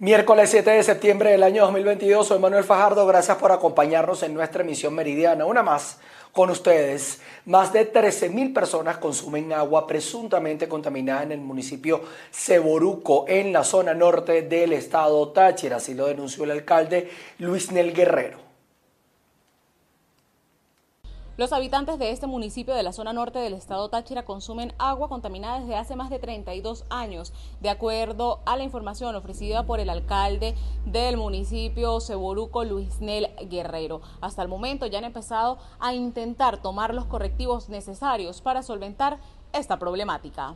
Miércoles 7 de septiembre del año 2022, soy Manuel Fajardo, gracias por acompañarnos en nuestra emisión meridiana. Una más con ustedes. Más de 13.000 personas consumen agua presuntamente contaminada en el municipio Ceboruco, en la zona norte del estado Táchira, así lo denunció el alcalde Luis Nel Guerrero. Los habitantes de este municipio de la zona norte del estado Táchira consumen agua contaminada desde hace más de 32 años, de acuerdo a la información ofrecida por el alcalde del municipio Ceboruco, Luis Nel Guerrero. Hasta el momento ya han empezado a intentar tomar los correctivos necesarios para solventar esta problemática.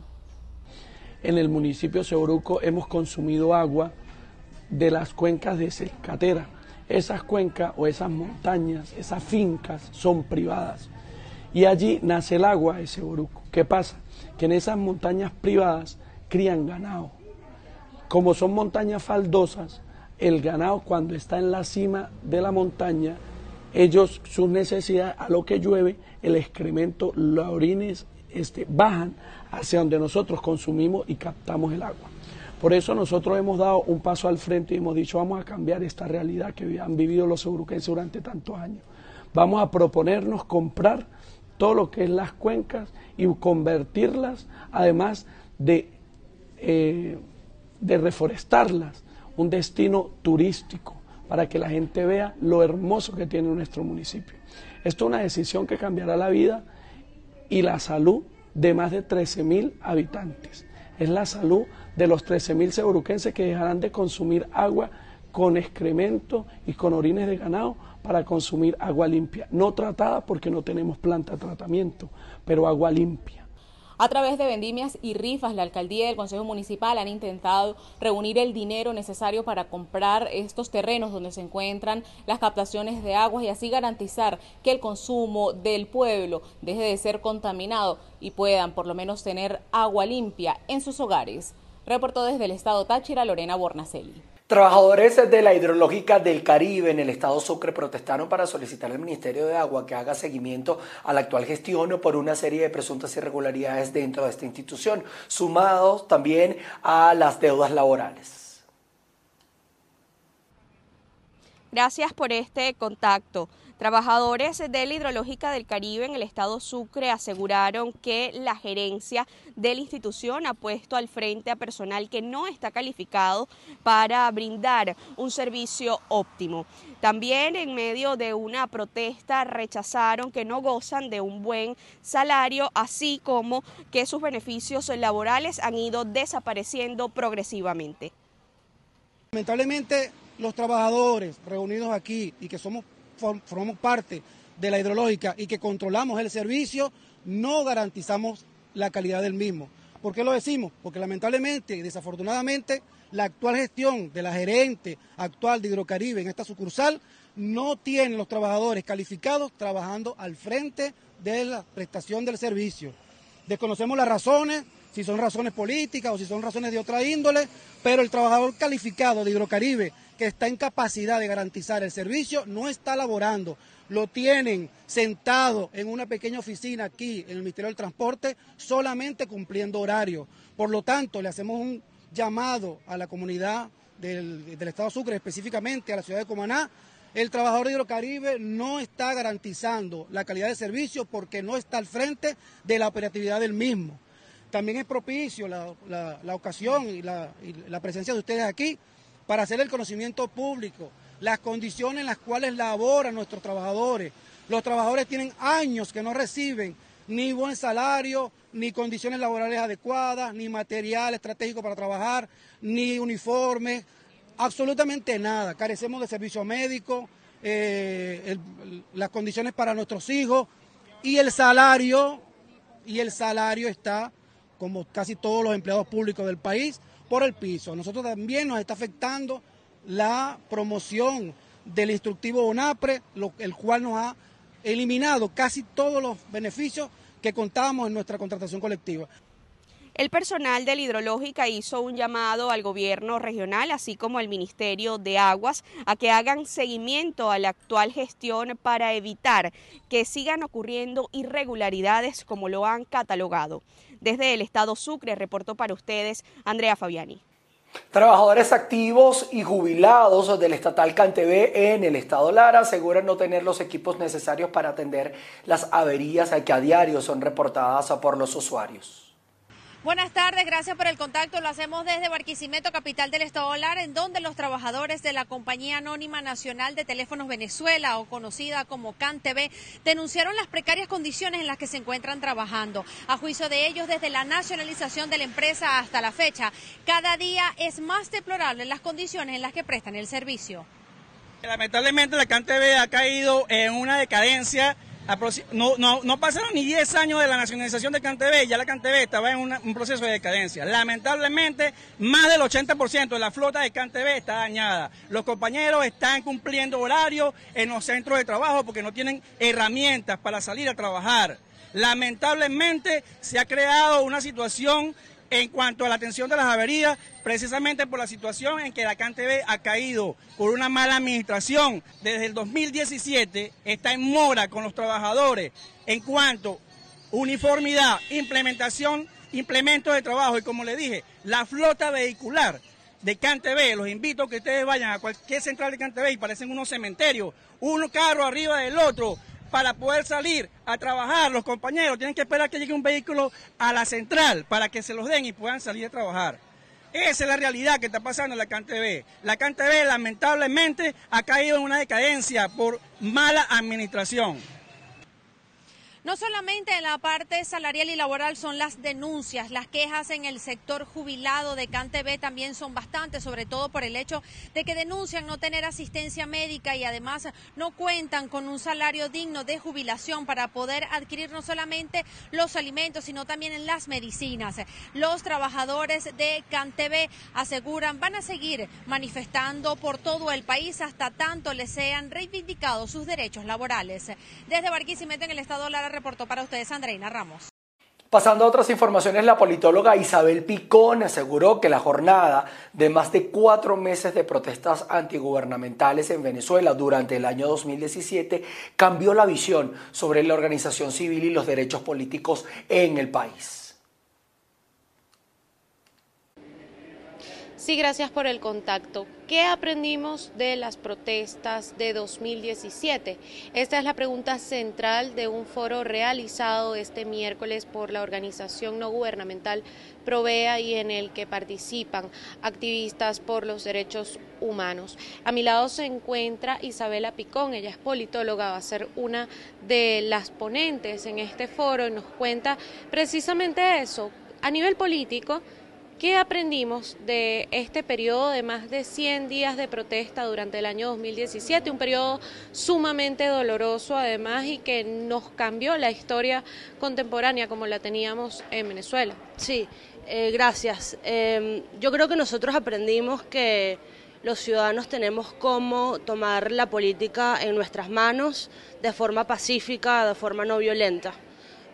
En el municipio Ceboruco hemos consumido agua de las cuencas de Secatera esas cuencas o esas montañas, esas fincas son privadas. Y allí nace el agua de ese boruco. ¿Qué pasa? Que en esas montañas privadas crían ganado. Como son montañas faldosas, el ganado cuando está en la cima de la montaña, ellos, sus necesidades, a lo que llueve, el excremento, los orines este, bajan hacia donde nosotros consumimos y captamos el agua. Por eso nosotros hemos dado un paso al frente y hemos dicho vamos a cambiar esta realidad que han vivido los euruquenses durante tantos años. Vamos a proponernos comprar todo lo que es las cuencas y convertirlas, además de, eh, de reforestarlas, un destino turístico para que la gente vea lo hermoso que tiene nuestro municipio. Esto es una decisión que cambiará la vida y la salud de más de 13 mil habitantes. Es la salud de los 13.000 ceboruquenses que dejarán de consumir agua con excremento y con orines de ganado para consumir agua limpia, no tratada porque no tenemos planta de tratamiento, pero agua limpia. A través de vendimias y rifas, la alcaldía y el Consejo Municipal han intentado reunir el dinero necesario para comprar estos terrenos donde se encuentran las captaciones de aguas y así garantizar que el consumo del pueblo deje de ser contaminado y puedan por lo menos tener agua limpia en sus hogares. Reportó desde el estado Táchira Lorena Bornacelli. Trabajadores de la hidrológica del Caribe en el estado Sucre protestaron para solicitar al Ministerio de Agua que haga seguimiento a la actual gestión por una serie de presuntas irregularidades dentro de esta institución, sumados también a las deudas laborales. Gracias por este contacto. Trabajadores de la Hidrológica del Caribe en el estado Sucre aseguraron que la gerencia de la institución ha puesto al frente a personal que no está calificado para brindar un servicio óptimo. También en medio de una protesta rechazaron que no gozan de un buen salario, así como que sus beneficios laborales han ido desapareciendo progresivamente. Lamentablemente los trabajadores reunidos aquí y que somos formamos parte de la hidrológica y que controlamos el servicio, no garantizamos la calidad del mismo. ¿Por qué lo decimos? Porque lamentablemente y desafortunadamente la actual gestión de la gerente actual de Hidrocaribe en esta sucursal no tiene los trabajadores calificados trabajando al frente de la prestación del servicio. Desconocemos las razones, si son razones políticas o si son razones de otra índole, pero el trabajador calificado de Hidrocaribe que está en capacidad de garantizar el servicio no está laborando. Lo tienen sentado en una pequeña oficina aquí en el Ministerio del Transporte solamente cumpliendo horario. Por lo tanto, le hacemos un llamado a la comunidad del, del Estado Sucre, específicamente a la ciudad de Comaná, el trabajador de Hidrocaribe no está garantizando la calidad de servicio porque no está al frente de la operatividad del mismo. También es propicio la, ocasión y la, presencia de ustedes aquí para hacer el conocimiento público, las condiciones en las cuales laboran nuestros trabajadores. Los trabajadores tienen años que no reciben ni buen salario, ni condiciones laborales adecuadas, ni material estratégico para trabajar, ni uniformes, absolutamente nada. Carecemos de servicio médico, eh, las condiciones para nuestros hijos y el salario, y el salario está como casi todos los empleados públicos del país, por el piso. Nosotros también nos está afectando la promoción del instructivo ONAPRE, el cual nos ha eliminado casi todos los beneficios que contábamos en nuestra contratación colectiva. El personal de la hidrológica hizo un llamado al gobierno regional, así como al Ministerio de Aguas, a que hagan seguimiento a la actual gestión para evitar que sigan ocurriendo irregularidades como lo han catalogado. Desde el estado Sucre reportó para ustedes Andrea Fabiani. Trabajadores activos y jubilados del estatal Cantebé en el estado Lara aseguran no tener los equipos necesarios para atender las averías que a diario son reportadas por los usuarios. Buenas tardes, gracias por el contacto. Lo hacemos desde Barquisimeto, capital del Estado Lara, en donde los trabajadores de la Compañía Anónima Nacional de Teléfonos Venezuela, o conocida como CanTV, denunciaron las precarias condiciones en las que se encuentran trabajando. A juicio de ellos, desde la nacionalización de la empresa hasta la fecha, cada día es más deplorable las condiciones en las que prestan el servicio. Lamentablemente la CanTV ha caído en una decadencia no, pasaron ni 10 años de la nacionalización de CanTV, ya la CanTV estaba en un proceso de decadencia. Lamentablemente, más del 80% de la flota de CanTV está dañada. Los compañeros están cumpliendo horarios en los centros de trabajo porque no tienen herramientas para salir a trabajar. Lamentablemente se ha creado una situación en cuanto a la atención de las averías, precisamente por la situación en que la CanTV ha caído por una mala administración. Desde el 2017 está en mora con los trabajadores en cuanto uniformidad, implementación, implementos de trabajo y como le dije, la flota vehicular de CanTV, los invito a que ustedes vayan a cualquier central de CanTV y parecen unos cementerios, uno carro arriba del otro, para poder salir a trabajar. Los compañeros tienen que esperar que llegue un vehículo a la central para que se los den y puedan salir a trabajar. Esa es la realidad que está pasando en la CanTV. La CanTV lamentablemente ha caído en una decadencia por mala administración. No solamente en la parte salarial y laboral son las denuncias, las quejas en el sector jubilado de CanTV también son bastantes, sobre todo por el hecho de que denuncian no tener asistencia médica y además no cuentan con un salario digno de jubilación para poder adquirir no solamente los alimentos, sino también las medicinas. Los trabajadores de CanTV aseguran van a seguir manifestando por todo el país hasta tanto les sean reivindicados sus derechos laborales. Desde Barquisimeto en el estado Lara reportó para ustedes Andreina Ramos. Pasando a otras informaciones, la politóloga Isabel Picón aseguró que la jornada de más de cuatro meses de protestas antigubernamentales en Venezuela durante el año 2017 cambió la visión sobre la organización civil y los derechos políticos en el país. Sí, gracias por el contacto. ¿Qué aprendimos de las protestas de 2017? Esta es la pregunta central de un foro realizado este miércoles por la organización no gubernamental Provea y en el que participan activistas por los derechos humanos. A mi lado se encuentra Isabela Picón, ella es politóloga, va a ser una de las ponentes en este foro y nos cuenta precisamente eso. A nivel político, ¿Qué aprendimos de este periodo de más de 100 días de protesta durante el año 2017? Un periodo sumamente doloroso además y que nos cambió la historia contemporánea como la teníamos en Venezuela. Sí, eh, gracias. Em, yo creo que nosotros aprendimos que los ciudadanos tenemos cómo tomar la política en nuestras manos de forma pacífica, de forma no violenta.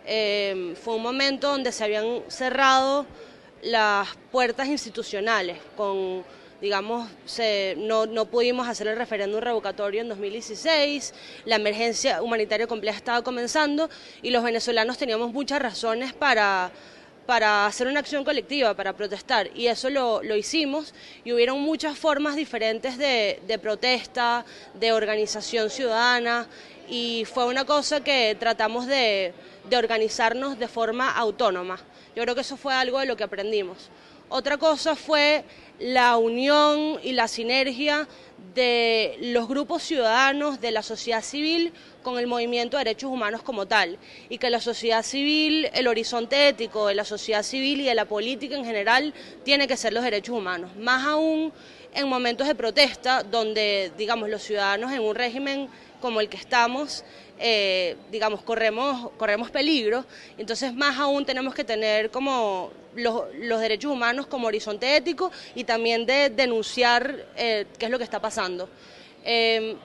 Em, fue un momento donde se habían cerrado las puertas institucionales con digamos, no, no, pudimos hacer el referéndum revocatorio en 2016, la emergencia humanitaria compleja estaba comenzando y los venezolanos teníamos muchas razones para, para hacer una acción colectiva, para protestar, y eso lo, lo hicimos, y hubieron muchas formas diferentes de, de protesta, de organización ciudadana, y fue una cosa que tratamos de, de organizarnos de forma autónoma. Yo creo que eso fue algo de lo que aprendimos. Otra cosa fue la unión y la sinergia de los grupos ciudadanos, de la sociedad civil con el movimiento de derechos humanos como tal, y que la sociedad civil, el horizonte ético de la sociedad civil y de la política en general tiene que ser los derechos humanos, más aún en momentos de protesta donde, digamos, los ciudadanos en un régimen como el que estamos eh, digamos, corremos, corremos peligro, entonces más aún tenemos que tener como los, derechos humanos como horizonte ético y también de denunciar eh, qué es lo que está pasando. Em,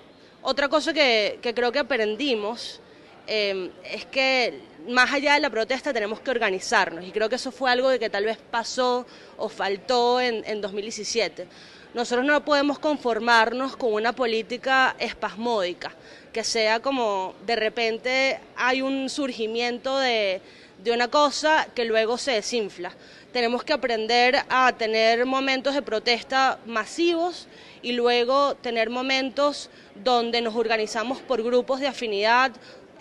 otra cosa que, creo que aprendimos em, es que más allá de la protesta tenemos que organizarnos y creo que eso fue algo de que tal vez pasó o faltó en, en 2017. Nosotros no podemos conformarnos con una política espasmódica que sea como de repente hay un surgimiento de, de una cosa que luego se desinfla. Tenemos que aprender a tener momentos de protesta masivos y luego tener momentos donde nos organizamos por grupos de afinidad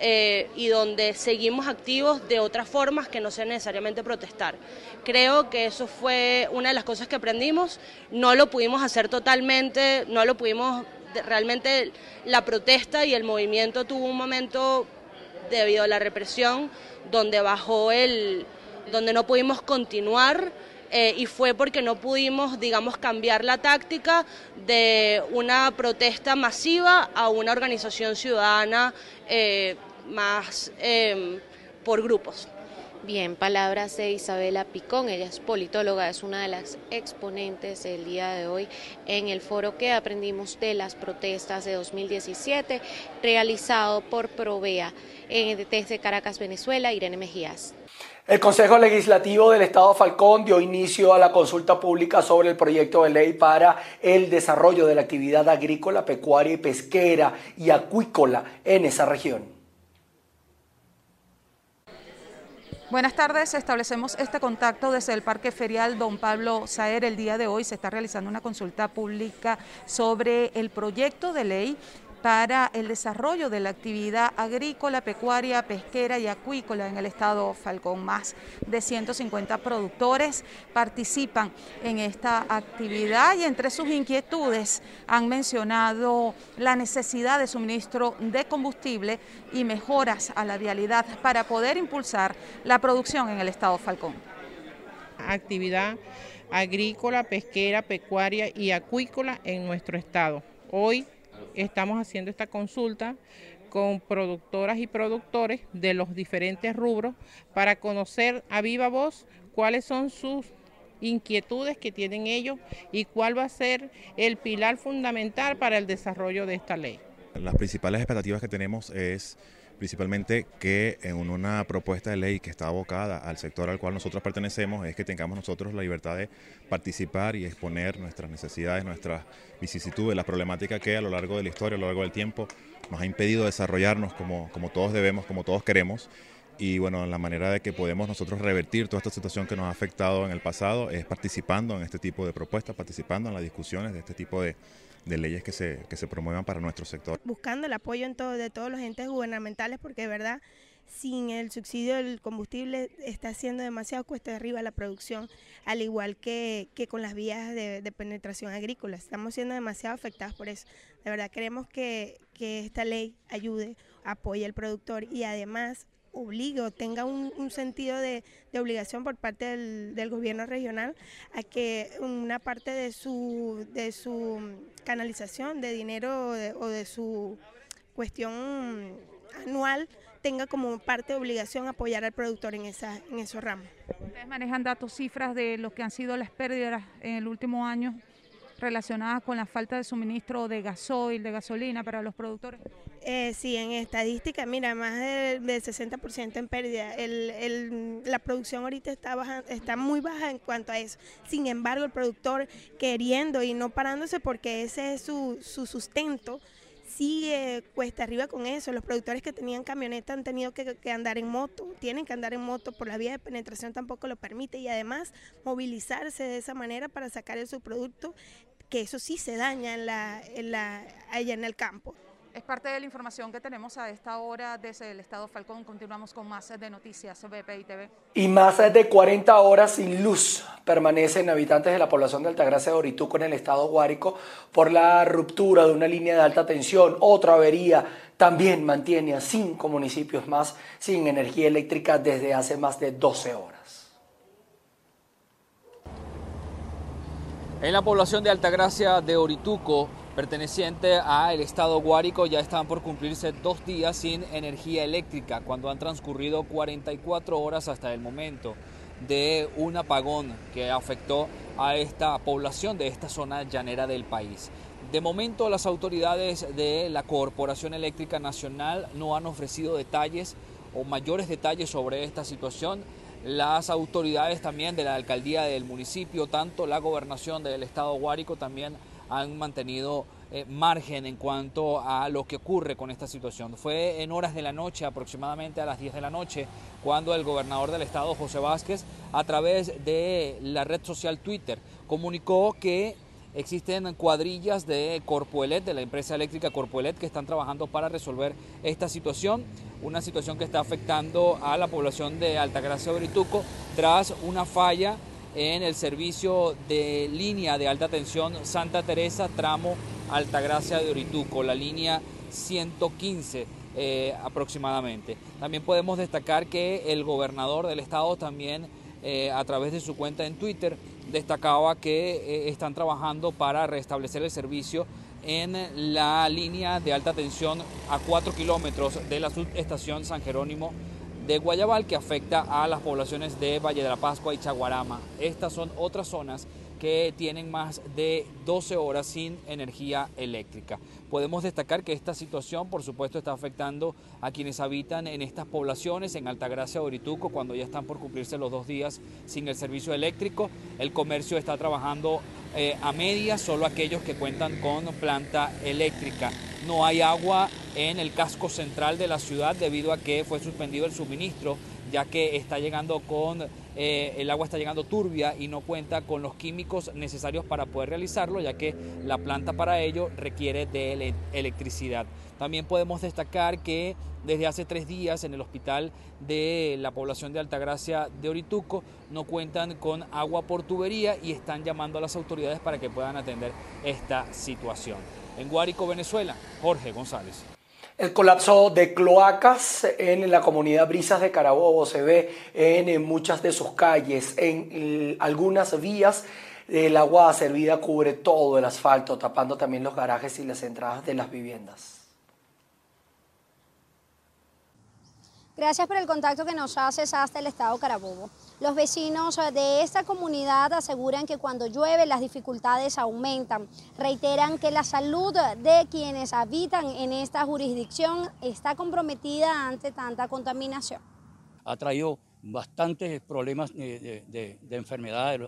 eh, y donde seguimos activos de otras formas que no sea necesariamente protestar. Creo que eso fue una de las cosas que aprendimos, no lo pudimos hacer totalmente, no lo pudimos, realmente la protesta y el movimiento tuvo un momento debido a la represión donde bajó el, donde no pudimos continuar eh, y fue porque no pudimos, digamos, cambiar la táctica de una protesta masiva a una organización ciudadana eh, más em, por grupos. Bien, palabras de Isabela Picón, ella es politóloga, es una de las exponentes del día de hoy en el foro que aprendimos de las protestas de 2017 realizado por Provea desde Caracas, Venezuela, Irene Mejías. El Consejo Legislativo del Estado Falcón dio inicio a la consulta pública sobre el proyecto de ley para el desarrollo de la actividad agrícola, pecuaria y pesquera y acuícola en esa región. Buenas tardes, establecemos este contacto desde el Parque Ferial Don Pablo Saer. El día de hoy se está realizando una consulta pública sobre el proyecto de ley para el desarrollo de la actividad agrícola, pecuaria, pesquera y acuícola en el estado Falcón. Más de 150 productores participan en esta actividad y entre sus inquietudes han mencionado la necesidad de suministro de combustible y mejoras a la vialidad para poder impulsar la producción en el estado Falcón. Actividad agrícola, pesquera, pecuaria y acuícola en nuestro estado. Hoy estamos haciendo esta consulta con productoras y productores de los diferentes rubros para conocer a viva voz cuáles son sus inquietudes que tienen ellos y cuál va a ser el pilar fundamental para el desarrollo de esta ley. Las principales expectativas que tenemos es principalmente que en una propuesta de ley que está abocada al sector al cual nosotros pertenecemos es que tengamos nosotros la libertad de participar y exponer nuestras necesidades, nuestras vicisitudes, la problemática que a lo largo de la historia, a lo largo del tiempo, nos ha impedido desarrollarnos como, como todos debemos, como todos queremos. Y bueno, la manera de que podemos nosotros revertir toda esta situación que nos ha afectado en el pasado es participando en este tipo de propuestas, participando en las discusiones de este tipo de, de leyes que se, que se promuevan para nuestro sector. Buscando el apoyo en todo, de todos los entes gubernamentales porque de verdad sin el subsidio del combustible está haciendo demasiado cuesta de arriba la producción, al igual que, que con las vías de, de, penetración agrícola. Estamos siendo demasiado afectados por eso. De verdad queremos que, que esta ley ayude, apoye al productor y además obligue o tenga un, sentido de, obligación por parte del, gobierno regional a que una parte de su, de su canalización de dinero o de, su cuestión anual tenga como parte de obligación apoyar al productor en, esa, en esos ramos. ¿Ustedes manejan datos, cifras de lo que han sido las pérdidas en el último año relacionadas con la falta de suministro de gasoil, de gasolina para los productores? Eh, sí, en estadística, mira, más del, 60% en pérdida. El, la producción ahorita está, baja, está muy baja en cuanto a eso. Sin embargo, el productor queriendo y no parándose porque ese es su, su sustento, sigue cuesta arriba con eso. Los productores que tenían camioneta han tenido que, que, andar en moto, tienen que andar en moto por la vía de penetración tampoco lo permite y además movilizarse de esa manera para sacar el subproducto, que eso sí se daña en la, en la, allá en el campo. Es parte de la información que tenemos a esta hora desde el Estado Falcón. Continuamos con más de noticias BPI TV. Y más de 40 horas sin luz permanecen habitantes de la población de Altagracia de Orituco en el Estado Guárico por la ruptura de una línea de alta tensión. Otra avería también mantiene a cinco municipios más sin energía eléctrica desde hace más de 12 horas. En la población de Altagracia de Orituco perteneciente al estado Guárico ya están por cumplirse dos días sin energía eléctrica cuando han transcurrido 44 horas hasta el momento de un apagón que afectó a esta población de esta zona llanera del país. De momento las autoridades de la Corporación Eléctrica Nacional no han ofrecido detalles o mayores detalles sobre esta situación las autoridades también de la alcaldía del municipio, tanto la gobernación del estado Guárico también han mantenido eh, margen en cuanto a lo que ocurre con esta situación. Fue en horas de la noche, aproximadamente a las 10 de la noche, cuando el gobernador del estado, José Vázquez, a través de la red social Twitter, comunicó que existen cuadrillas de Corpoelet, de la empresa eléctrica Corpoelet, que están trabajando para resolver esta situación, una situación que está afectando a la población de Altagracia Brituco tras una falla en el servicio de línea de alta tensión Santa Teresa, tramo Altagracia de Orituco, la línea 115 eh, aproximadamente. También podemos destacar que el gobernador del estado también eh, a través de su cuenta en Twitter destacaba que eh, están trabajando para restablecer el servicio en la línea de alta tensión a 4 kilómetros de la subestación San Jerónimo de Guayabal que afecta a las poblaciones de Valle de la Pascua y Chaguarama. Estas son otras zonas que tienen más de 12 horas sin energía eléctrica. Podemos destacar que esta situación, por supuesto, está afectando a quienes habitan en estas poblaciones, en Altagracia, Orituco, cuando ya están por cumplirse los dos días sin el servicio eléctrico. El comercio está trabajando eh, a media, solo aquellos que cuentan con planta eléctrica. No hay agua en el casco central de la ciudad debido a que fue suspendido el suministro, ya que está llegando con eh, el agua está llegando turbia y no cuenta con los químicos necesarios para poder realizarlo, ya que la planta para ello requiere de electricidad. También podemos destacar que desde hace tres días en el hospital de la población de Altagracia de Orituco no cuentan con agua por tubería y están llamando a las autoridades para que puedan atender esta situación. En Guárico, Venezuela, Jorge González. El colapso de cloacas en la comunidad Brisas de Carabobo se ve en muchas de sus calles, en algunas vías. El agua servida cubre todo el asfalto, tapando también los garajes y las entradas de las viviendas. Gracias por el contacto que nos haces hasta el estado Carabobo. Los vecinos de esta comunidad aseguran que cuando llueve las dificultades aumentan. Reiteran que la salud de quienes habitan en esta jurisdicción está comprometida ante tanta contaminación. Ha traído bastantes problemas de, enfermedades,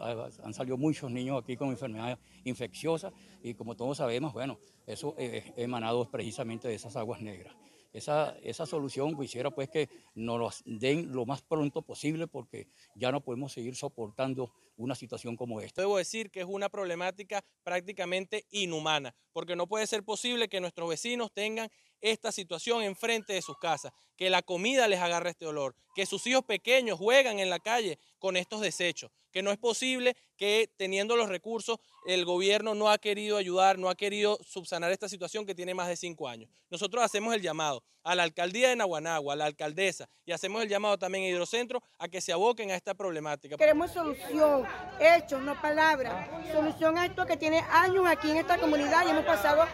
han salido muchos niños aquí con enfermedades infecciosas y como todos sabemos, bueno, eso es emanado precisamente de esas aguas negras esa, esa solución quisiera pues que nos lo den lo más pronto posible porque ya no podemos seguir soportando una situación como esta. Debo decir que es una problemática prácticamente inhumana, porque no puede ser posible que nuestros vecinos tengan esta situación enfrente de sus casas, que la comida les agarre este olor, que sus hijos pequeños juegan en la calle con estos desechos, que no es posible que teniendo los recursos el gobierno no ha querido ayudar, no ha querido subsanar esta situación que tiene más de cinco años. Nosotros hacemos el llamado a la alcaldía de Naguanagua, a la alcaldesa, y hacemos el llamado también a Hidrocentro a que se aboquen a esta problemática. Queremos solución, hechos, no palabras. Solución a esto que tiene años aquí en esta comunidad y hemos pasado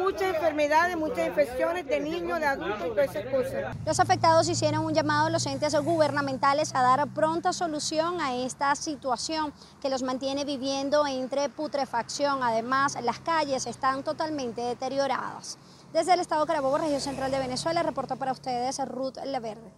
muchas enfermedades, muchas infecciones de niños, de adultos y todas esas cosas. Los afectados hicieron un llamado a los entes gubernamentales a dar pronta solución a esta situación que los mantiene viviendo entre putrefacción. Además, las calles están totalmente deterioradas. Desde el estado Carabobo, región central de Venezuela, reporta para ustedes Ruth Leverde.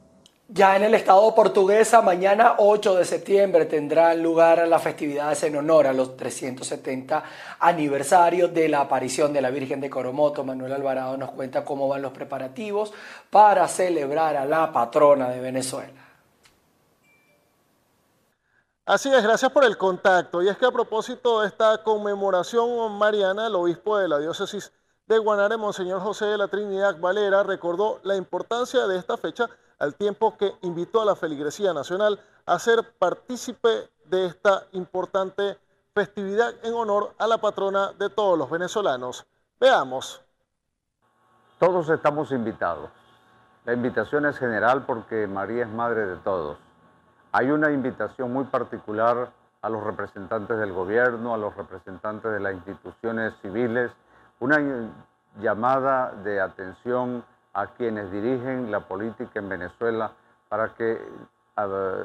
Ya en el estado portuguesa, mañana 8 de septiembre tendrán lugar las festividades en honor a los 370 aniversarios de la aparición de la Virgen de Coromoto. Manuel Alvarado nos cuenta cómo van los preparativos para celebrar a la patrona de Venezuela. Así es, gracias por el contacto. Y es que a propósito de esta conmemoración mariana, el obispo de la diócesis de Guanare, Monseñor José de la Trinidad Valera, recordó la importancia de esta fecha al tiempo que invitó a la feligresía nacional a ser partícipe de esta importante festividad en honor a la patrona de todos los venezolanos. Veamos. Todos estamos invitados. La invitación es general porque María es madre de todos. Hay una invitación muy particular a los representantes del gobierno, a los representantes de las instituciones civiles, una llamada de atención a quienes dirigen la política en Venezuela para que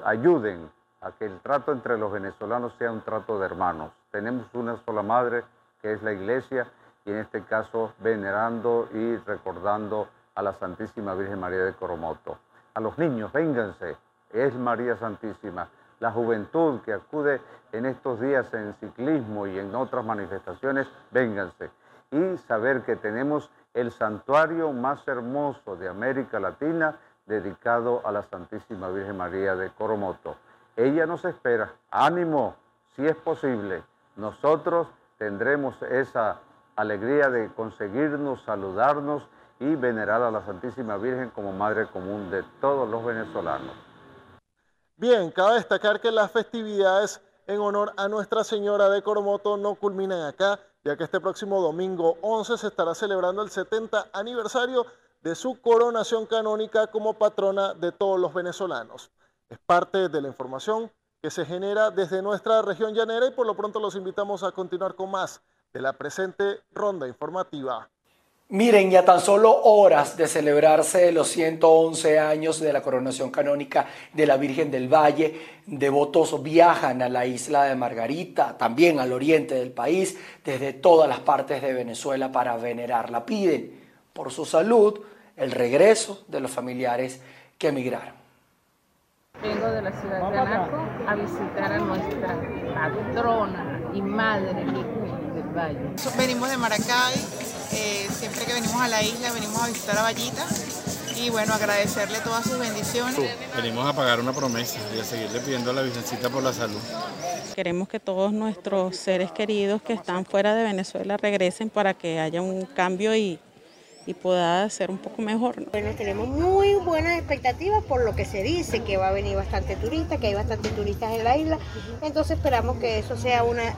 ayuden a que el trato entre los venezolanos sea un trato de hermanos. Tenemos una sola madre, que es la Iglesia, y en este caso venerando y recordando a la Santísima Virgen María de Coromoto. A los niños, vénganse, es María Santísima. La juventud que acude en estos días en ciclismo y en otras manifestaciones, vénganse. Y saber que tenemos el santuario más hermoso de América Latina dedicado a la Santísima Virgen María de Coromoto. Ella nos espera. Ánimo, si es posible. Nosotros tendremos esa alegría de conseguirnos, saludarnos y venerar a la Santísima Virgen como Madre Común de todos los venezolanos. Bien, cabe destacar que las festividades en honor a Nuestra Señora de Coromoto no culminan acá, ya que este próximo domingo 11 se estará celebrando el 70 aniversario de su coronación canónica como patrona de todos los venezolanos. Es parte de la información que se genera desde nuestra región llanera y por lo pronto los invitamos a continuar con más de la presente ronda informativa. Miren, ya tan solo horas de celebrarse los 111 años de la coronación canónica de la Virgen del Valle, devotos viajan a la isla de Margarita, también al oriente del país, desde todas las partes de Venezuela para venerarla. Piden por su salud el regreso de los familiares que emigraron. Vengo de la ciudad de Anaco a visitar a nuestra patrona y madre Virgen del Valle. Venimos de Maracay eh, siempre que venimos a la isla venimos a visitar a Vallita y bueno, agradecerle todas sus bendiciones. Venimos a pagar una promesa y a seguirle pidiendo a la Virgencita por la salud. Queremos que todos nuestros seres queridos que están fuera de Venezuela regresen para que haya un cambio y y pueda ser un poco mejor. Bueno, tenemos muy buenas expectativas por lo que se dice, que va a venir bastante turista, que hay bastantes turistas en la isla, entonces esperamos que eso sea una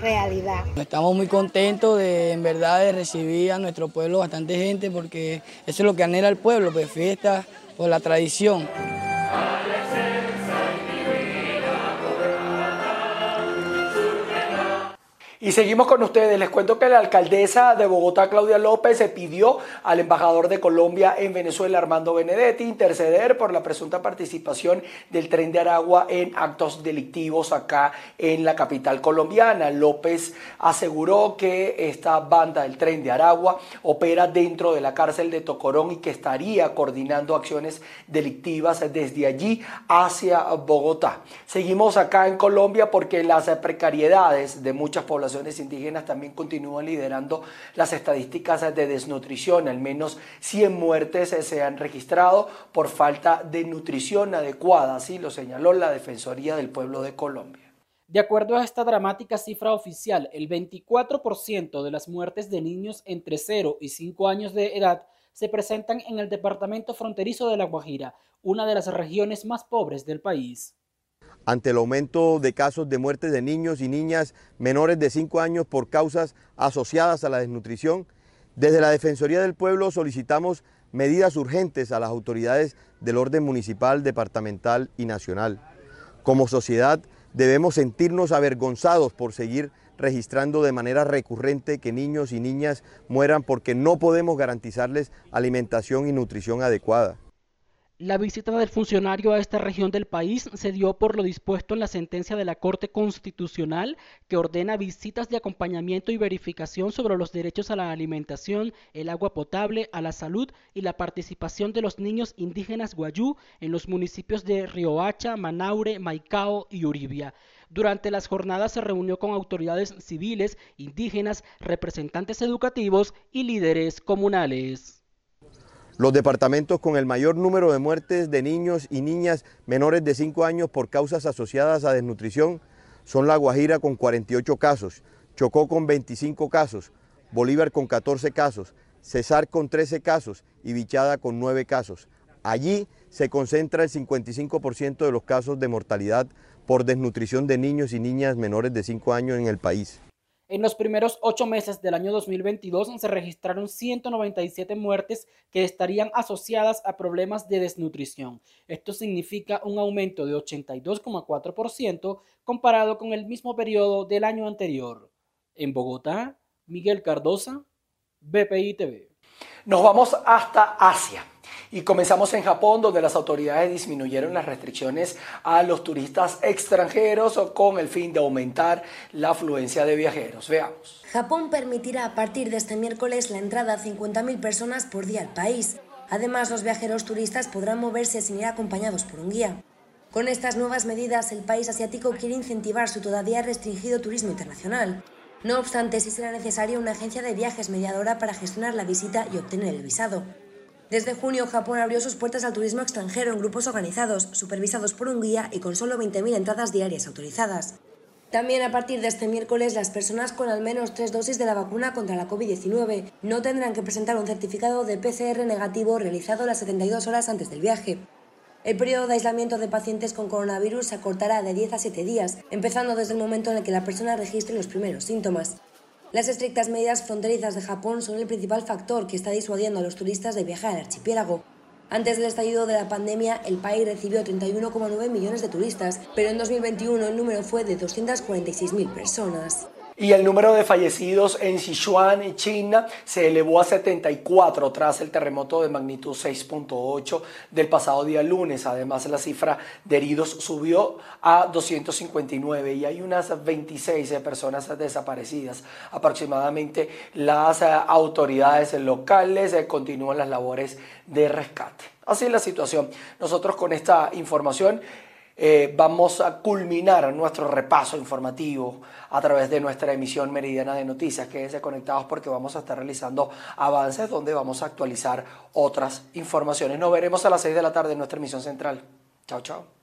realidad. Estamos muy contentos de, en verdad, de recibir a nuestro pueblo bastante gente, porque eso es lo que anhela el pueblo, pues fiesta por la tradición. Y seguimos con ustedes. Les cuento que la alcaldesa de Bogotá, Claudia López, se pidió al embajador de Colombia en Venezuela, Armando Benedetti, interceder por la presunta participación del tren de Aragua en actos delictivos acá en la capital colombiana. López aseguró que esta banda del tren de Aragua opera dentro de la cárcel de Tocorón y que estaría coordinando acciones delictivas desde allí hacia Bogotá. Seguimos acá en Colombia porque las precariedades de muchas poblaciones indígenas también continúan liderando las estadísticas de desnutrición. Al menos 100 muertes se han registrado por falta de nutrición adecuada, así lo señaló la Defensoría del Pueblo de Colombia. De acuerdo a esta dramática cifra oficial, el 24% de las muertes de niños entre 0 y 5 años de edad se presentan en el departamento fronterizo de La Guajira, una de las regiones más pobres del país ante el aumento de casos de muerte de niños y niñas menores de 5 años por causas asociadas a la desnutrición, desde la Defensoría del Pueblo solicitamos medidas urgentes a las autoridades del orden municipal, departamental y nacional. Como sociedad debemos sentirnos avergonzados por seguir registrando de manera recurrente que niños y niñas mueran porque no podemos garantizarles alimentación y nutrición adecuada. La visita del funcionario a esta región del país se dio por lo dispuesto en la sentencia de la Corte Constitucional que ordena visitas de acompañamiento y verificación sobre los derechos a la alimentación, el agua potable, a la salud y la participación de los niños indígenas guayú en los municipios de Riohacha, Manaure, Maicao y Uribia. Durante las jornadas se reunió con autoridades civiles, indígenas, representantes educativos y líderes comunales. Los departamentos con el mayor número de muertes de niños y niñas menores de 5 años por causas asociadas a desnutrición son La Guajira con 48 casos, Chocó con 25 casos, Bolívar con 14 casos, Cesar con 13 casos y Bichada con 9 casos. Allí se concentra el 55% de los casos de mortalidad por desnutrición de niños y niñas menores de 5 años en el país. En los primeros ocho meses del año 2022 se registraron 197 muertes que estarían asociadas a problemas de desnutrición. Esto significa un aumento de 82,4% comparado con el mismo periodo del año anterior. En Bogotá, Miguel Cardosa, BPI TV. Nos vamos hasta Asia. Y comenzamos en Japón, donde las autoridades disminuyeron las restricciones a los turistas extranjeros con el fin de aumentar la afluencia de viajeros. Veamos. Japón permitirá a partir de este miércoles la entrada a 50.000 personas por día al país. Además, los viajeros turistas podrán moverse sin ir acompañados por un guía. Con estas nuevas medidas, el país asiático quiere incentivar su todavía restringido turismo internacional. No obstante, sí será necesaria una agencia de viajes mediadora para gestionar la visita y obtener el visado. Desde junio, Japón abrió sus puertas al turismo extranjero en grupos organizados, supervisados por un guía y con solo 20.000 entradas diarias autorizadas. También a partir de este miércoles, las personas con al menos tres dosis de la vacuna contra la COVID-19 no tendrán que presentar un certificado de PCR negativo realizado las 72 horas antes del viaje. El periodo de aislamiento de pacientes con coronavirus se acortará de 10 a 7 días, empezando desde el momento en el que la persona registre los primeros síntomas. Las estrictas medidas fronterizas de Japón son el principal factor que está disuadiendo a los turistas de viajar al archipiélago. Antes del estallido de la pandemia, el país recibió 31,9 millones de turistas, pero en 2021 el número fue de 246.000 personas. Y el número de fallecidos en Sichuan, China, se elevó a 74 tras el terremoto de magnitud 6.8 del pasado día lunes. Además, la cifra de heridos subió a 259 y hay unas 26 personas desaparecidas. Aproximadamente las autoridades locales eh, continúan las labores de rescate. Así es la situación. Nosotros con esta información eh, vamos a culminar nuestro repaso informativo a través de nuestra emisión meridiana de noticias. Quédense conectados porque vamos a estar realizando avances donde vamos a actualizar otras informaciones. Nos veremos a las 6 de la tarde en nuestra emisión central. Chao, chao.